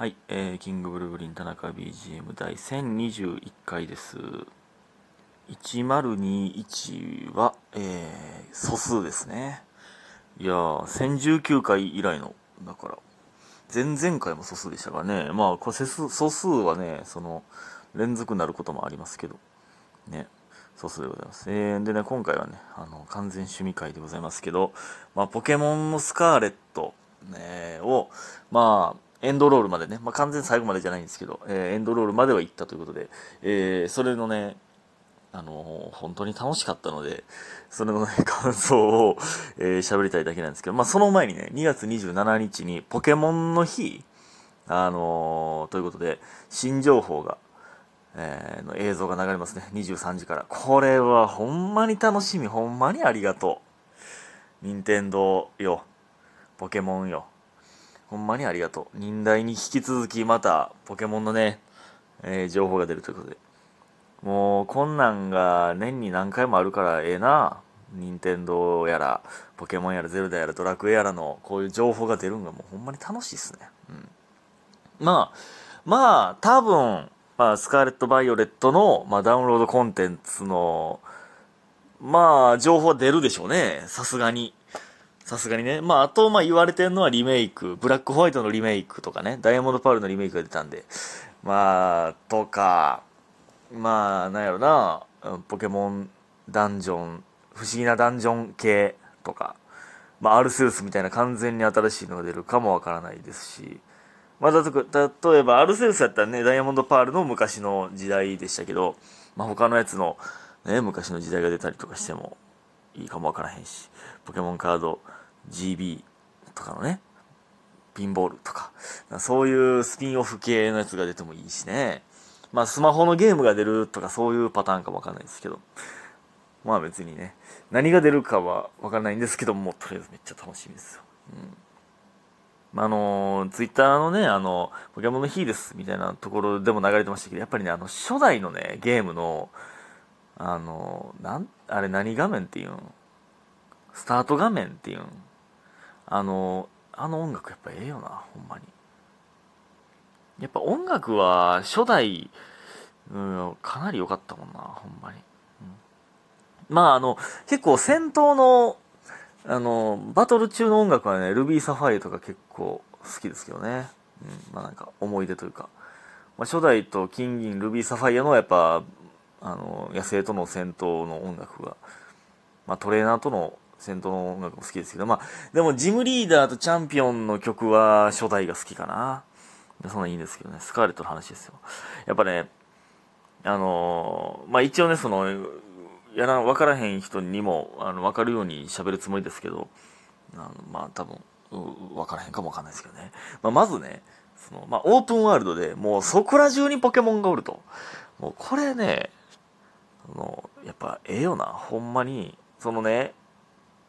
はい、えー、キングブルーブリン田中 BGM 第1021回です。1021は、えー、素数ですね。いやー、1019回以来の、だから、前々回も素数でしたからね。まあ、これ素数はね、その、連続になることもありますけど、ね。素数でございます。えー、でね、今回はね、あの、完全趣味会でございますけど、まあ、ポケモンのスカーレット、ね、を、まあ、エンドロールまでね、まあ、完全最後までじゃないんですけど、えー、エンドロールまでは行ったということで、えー、それのね、あのー、本当に楽しかったので、それのね、感想を、えー、喋りたいだけなんですけど、まあ、その前にね、2月27日にポケモンの日、あのー、ということで、新情報が、えー、の映像が流れますね。23時から。これはほんまに楽しみ、ほんまにありがとう。任天堂よ。ポケモンよ。ほんまにありがとう。忍耐に引き続きまたポケモンのね、えー、情報が出るということで。もう、こんなんが年に何回もあるからええな。任天堂やら、ポケモンやら、ゼルダやら、ドラクエやらの、こういう情報が出るんがもうほんまに楽しいっすね。うん。まあ、まあ、多分、まあ、スカーレット・バイオレットの、まあ、ダウンロードコンテンツの、まあ、情報は出るでしょうね。さすがに。さすがにね。まあ、あと、まあ、言われてるのはリメイク。ブラックホワイトのリメイクとかね。ダイヤモンドパールのリメイクが出たんで。まあ、とか、まあ、なんやろな。ポケモンダンジョン、不思議なダンジョン系とか。まあ、アルセウスみたいな完全に新しいのが出るかもわからないですし。まあ、例えば、アルセウスやったらね、ダイヤモンドパールの昔の時代でしたけど、まあ、他のやつの、ね、昔の時代が出たりとかしてもいいかもわからへんし、ポケモンカード GB とかのね、ピンボールとか、そういうスピンオフ系のやつが出てもいいしね。まあ、スマホのゲームが出るとかそういうパターンかもわかんないですけど、まあ別にね、何が出るかはわからないんですけども、とりあえずめっちゃ楽しみですよ。うんあの、ツイッターのね、あの、ポケモンの日ですみたいなところでも流れてましたけど、やっぱりね、あの、初代のね、ゲームの、あの、なん、あれ何画面っていうん？スタート画面っていうん？あの、あの音楽やっぱええよな、ほんまに。やっぱ音楽は初代、うん、かなり良かったもんな、ほんまに。うん、まあ、あの、結構戦闘のあの、バトル中の音楽はね、ルビーサファイアとか結構好きですけどね。うん、まあなんか思い出というか。まあ、初代と金銀ルビーサファイアのやっぱ、あの、野生との戦闘の音楽が、まあトレーナーとの戦闘の音楽も好きですけど、まあ、でもジムリーダーとチャンピオンの曲は初代が好きかな。そんないいんですけどね、スカーレットの話ですよ。やっぱね、あのまあ一応ね、その、やら分からへん人にもあの分かるように喋るつもりですけどあのまあ多分分からへんかも分かんないですけどね、まあ、まずねその、まあ、オープンワールドでもうそこら中にポケモンがおるともうこれねあのやっぱええよなほんまにそのね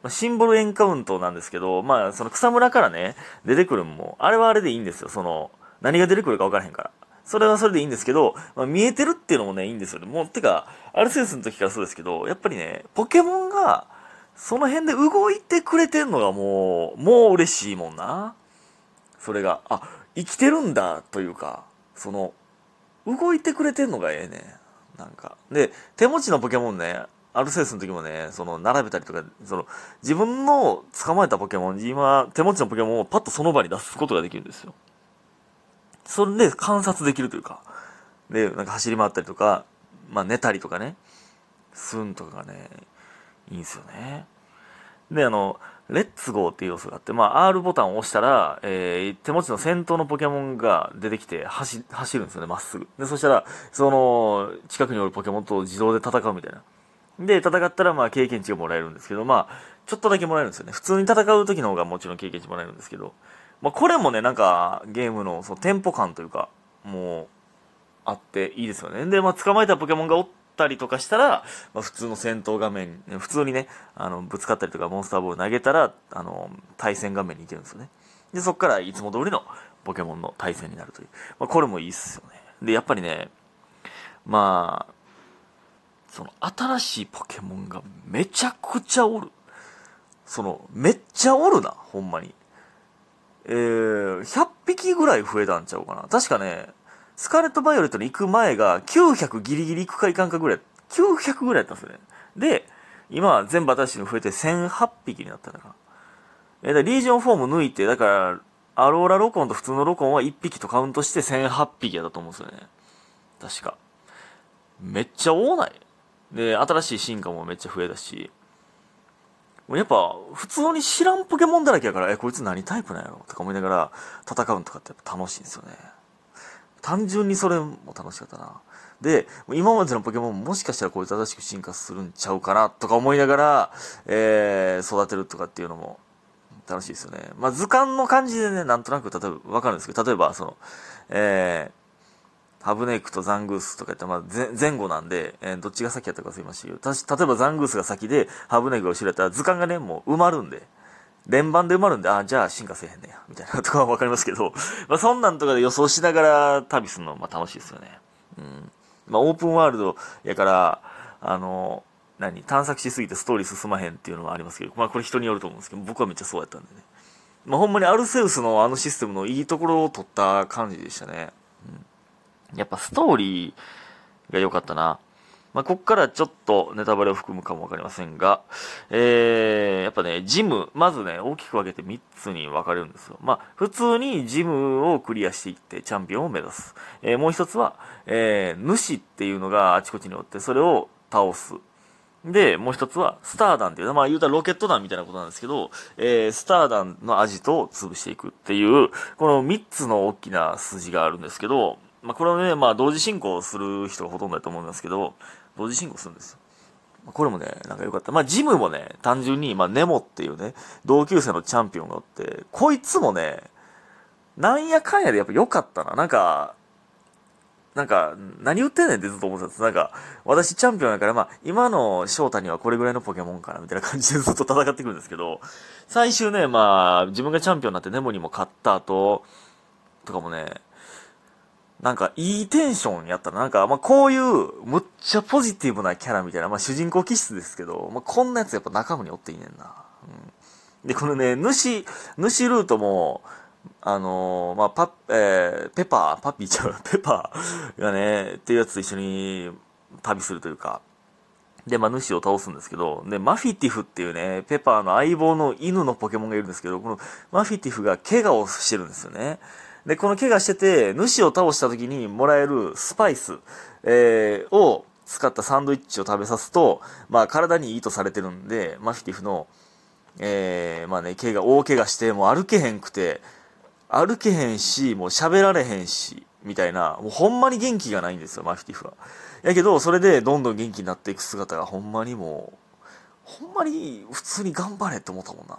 シンボルエンカウントなんですけど、まあ、その草むらからね、出てくるんも、あれはあれでいいんですよ。その、何が出てくるか分からへんから。それはそれでいいんですけど、まあ、見えてるっていうのもね、いいんですよね。もう、てか、アルセウスの時からそうですけど、やっぱりね、ポケモンが、その辺で動いてくれてんのがもう、もう嬉しいもんな。それが、あ、生きてるんだ、というか、その、動いてくれてんのがええね。なんか。で、手持ちのポケモンね、アルセウスの時もね、その、並べたりとか、その、自分の捕まえたポケモン、今、手持ちのポケモンをパッとその場に出すことができるんですよ。それで観察できるというか、で、なんか走り回ったりとか、まあ寝たりとかね、すんとかがね、いいんですよね。で、あの、レッツゴーっていう要素があって、まあ R ボタンを押したら、えー、手持ちの先頭のポケモンが出てきて走、走るんですよね、まっすぐ。で、そしたら、その、近くにおるポケモンと自動で戦うみたいな。で、戦ったら、まあ経験値がもらえるんですけど、まあ、ちょっとだけもらえるんですよね。普通に戦う時の方がもちろん経験値もらえるんですけど、まあ、これもね、なんか、ゲームの、その、テンポ感というか、もう、あっていいですよね。で、まあ、捕まえたポケモンがおったりとかしたら、まあ、普通の戦闘画面、普通にね、あの、ぶつかったりとか、モンスターボール投げたら、あの、対戦画面に行けるんですよね。で、そっからいつも通りのポケモンの対戦になるという。まあ、これもいいっすよね。で、やっぱりね、まあ、その、新しいポケモンがめちゃくちゃおる。その、めっちゃおるな、ほんまに。えー、100匹ぐらい増えたんちゃうかな。確かね、スカーレット・バイオレットに行く前が900ギリギリ行くか行かんかぐらい、900ぐらいやったんですよね。で、今は全部新しいの増えて1008匹になったんだから。え、だリージョンフォーム抜いて、だから、アローラロコンと普通のロコンは1匹とカウントして1008匹やったと思うんですよね。確か。めっちゃ多ない。で、新しい進化もめっちゃ増えたし、やっぱ、普通に知らんポケモンだらけやから、え、こいつ何タイプなんやろ？とか思いながら戦うとかってやっぱ楽しいんですよね。単純にそれも楽しかったな。で、今までのポケモンもしかしたらこいつ正しく進化するんちゃうかなとか思いながら、えー、育てるとかっていうのも楽しいですよね。まあ図鑑の感じでね、なんとなく例えばわかるんですけど、例えばその、えー、ハブネイクとザングースとか言ってまあ、前後なんで、えー、どっちが先やったか忘れましたけど、例えばザングースが先で、ハブネイクが後ろやったら図鑑がね、もう埋まるんで、連番で埋まるんで、あ、じゃあ進化せえへんねや、みたいなとかはわかりますけど、まあそんなんとかで予想しながら旅するの、まあ楽しいですよね。うん。まあオープンワールドやから、あの、何探索しすぎてストーリー進まへんっていうのはありますけど、まあこれ人によると思うんですけど、僕はめっちゃそうやったんでね。まあほんまにアルセウスのあのシステムのいいところを取った感じでしたね。うんやっぱストーリーが良かったな。まあ、こっからちょっとネタバレを含むかもわかりませんが、えー、やっぱね、ジム、まずね、大きく分けて3つに分かれるんですよ。まあ、普通にジムをクリアしていってチャンピオンを目指す。えー、もう一つは、えー、主っていうのがあちこちにおって、それを倒す。で、もう一つは、スター弾っていう、まあ言うたらロケット弾みたいなことなんですけど、えー、スター弾のアジトを潰していくっていう、この3つの大きな筋があるんですけど、まあ、これはね、まあ、同時進行する人がほとんどだと思いますけど、同時進行するんですよ。ま、これもね、なんか良かった。まあ、ジムもね、単純に、まあ、ネモっていうね、同級生のチャンピオンがおって、こいつもね、なんやかんやでやっぱ良かったな。なんか、なんか、何言ってんねんってずっと思ってたんです。なんか、私チャンピオンだから、まあ、今の翔太にはこれぐらいのポケモンかな、みたいな感じで ずっと戦ってくるんですけど、最終ね、まあ、自分がチャンピオンになってネモにも勝った後、とかもね、なんか、いいテンションやったら、なんか、まあ、こういう、むっちゃポジティブなキャラみたいな、まあ、主人公気質ですけど、まあ、こんなやつやっぱ仲間におっていいねんな。うん。で、このね、主、主ルートも、あのー、まあ、パえー、ペパー、パピーちゃう、ペパーがね、っていうやつと一緒に旅するというか、で、まあ、主を倒すんですけど、で、マフィティフっていうね、ペパーの相棒の犬のポケモンがいるんですけど、このマフィティフが怪我をしてるんですよね。で、この怪我してて、主を倒した時にもらえるスパイス、えー、を使ったサンドイッチを食べさすと、まあ体にいいとされてるんで、マフィティフの、えー、まあね、怪我、大怪我して、もう歩けへんくて、歩けへんし、もう喋られへんし、みたいな、もうほんまに元気がないんですよ、マフィティフは。やけど、それでどんどん元気になっていく姿がほんまにもう、ほんまに普通に頑張れって思ったもんな。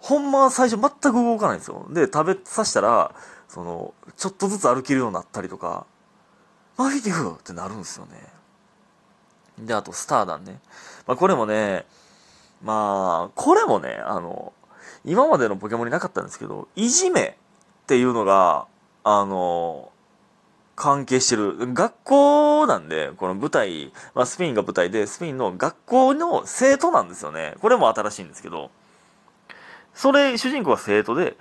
ほんま最初全く動かないんですよ。で、食べさせたら、その、ちょっとずつ歩けるようになったりとか、マフィティフってなるんですよね。で、あと、スターダンね。まあ、これもね、まあ、これもね、あの、今までのポケモンになかったんですけど、いじめっていうのが、あの、関係してる。学校なんで、この舞台、まあ、スピンが舞台で、スピンの学校の生徒なんですよね。これも新しいんですけど、それ、主人公は生徒で、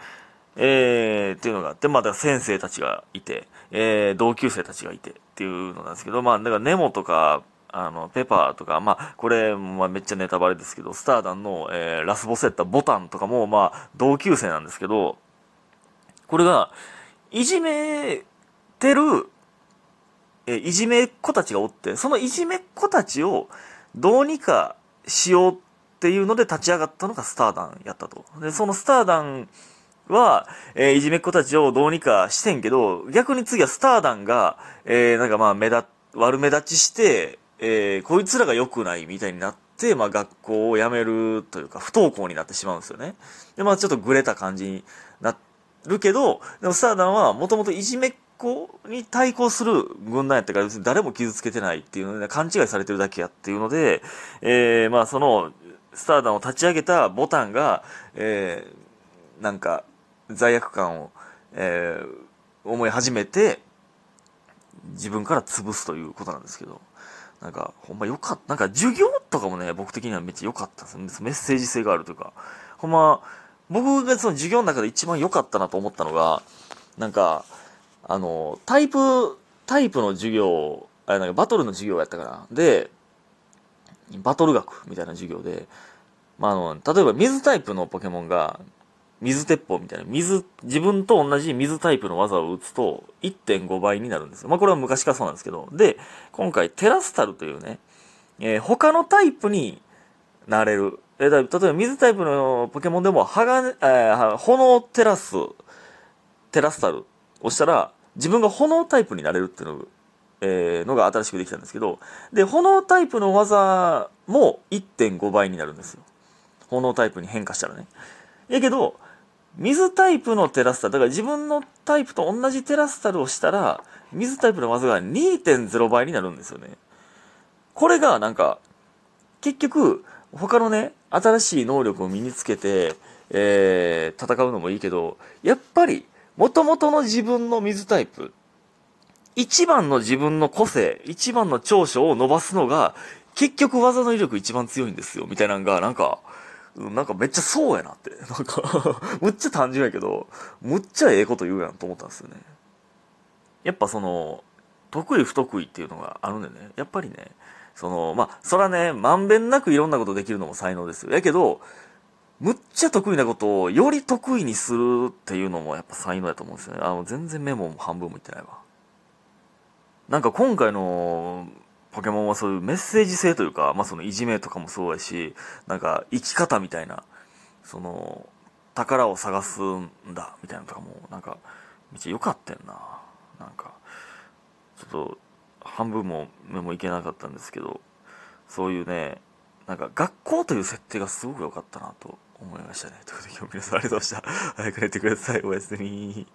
えー、っていうのがあって、まあ、だ先生たちがいて、えー、同級生たちがいてっていうのなんですけど、まあ、だからネモとか、あの、ペパーとか、まあ、これ、まあ、めっちゃネタバレですけど、スターダンの、えー、ラスボスやったボタンとかも、まあ、同級生なんですけど、これが、いじめてる、えいじめっ子たちがおって、そのいじめっ子たちをどうにかしようっていうので立ち上がったのがスターダンやったと。で、そのスターダンは、えー、いじめっ子たちをどうにかしてんけど、逆に次はスターダンが、えー、なんかまあ目立、悪目立ちして、えー、こいつらが良くないみたいになって、まあ学校を辞めるというか、不登校になってしまうんですよね。で、まあちょっとグレた感じになるけど、でもスターダンはもともといじめっ子に対抗する軍団やったから別に誰も傷つけてないっていうので、勘違いされてるだけやっていうので、えー、まあその、スターダンを立ち上げたボタンが、えー、なんか、罪悪感を、えー、思い始めて、自分から潰すということなんですけど、なんか、ほんまよかった。なんか、授業とかもね、僕的にはめっちゃ良かったですメッセージ性があるというか、ほんま、僕がその授業の中で一番良かったなと思ったのが、なんか、あの、タイプ、タイプの授業、あれなんかバトルの授業やったかな。で、バトル学みたいな授業で、まあ、あの、例えば水タイプのポケモンが、水鉄砲みたいな、水、自分と同じ水タイプの技を打つと1.5倍になるんですよ。まあ、これは昔からそうなんですけど。で、今回テラスタルというね、えー、他のタイプになれる。えー、例えば水タイプのポケモンでも、鋼、えー、炎テラス、テラスタルをしたら、自分が炎タイプになれるっていうのえー、のが新しくできたんですけど、で、炎タイプの技も1.5倍になるんですよ。炎タイプに変化したらね。やけど、水タイプのテラスタル、だから自分のタイプと同じテラスタルをしたら、水タイプの技が2.0倍になるんですよね。これがなんか、結局、他のね、新しい能力を身につけて、えー、戦うのもいいけど、やっぱり、元々の自分の水タイプ、一番の自分の個性、一番の長所を伸ばすのが、結局技の威力一番強いんですよ、みたいなのが、なんか、なんかめっちゃそうやなって。なんかむっちゃ単純やけど、むっちゃええこと言うやんと思ったんですよね。やっぱその、得意不得意っていうのがあるんでね、やっぱりね、その、まあ、そらね、まんべんなくいろんなことできるのも才能ですよ。やけど、むっちゃ得意なことをより得意にするっていうのもやっぱ才能やと思うんですよね。あの、全然メモも半分もいってないわ。なんか今回のポケモンはそういうメッセージ性というか、まあそのいじめとかもそうやし、なんか生き方みたいな、その、宝を探すんだ、みたいなとかも、なんか、めっちゃ良かったんな。なんか、ちょっと、半分も目もいけなかったんですけど、そういうね、なんか学校という設定がすごく良かったなと思いましたね。ということで今日皆さんありがとうございました。早く寝てください。おやすみ。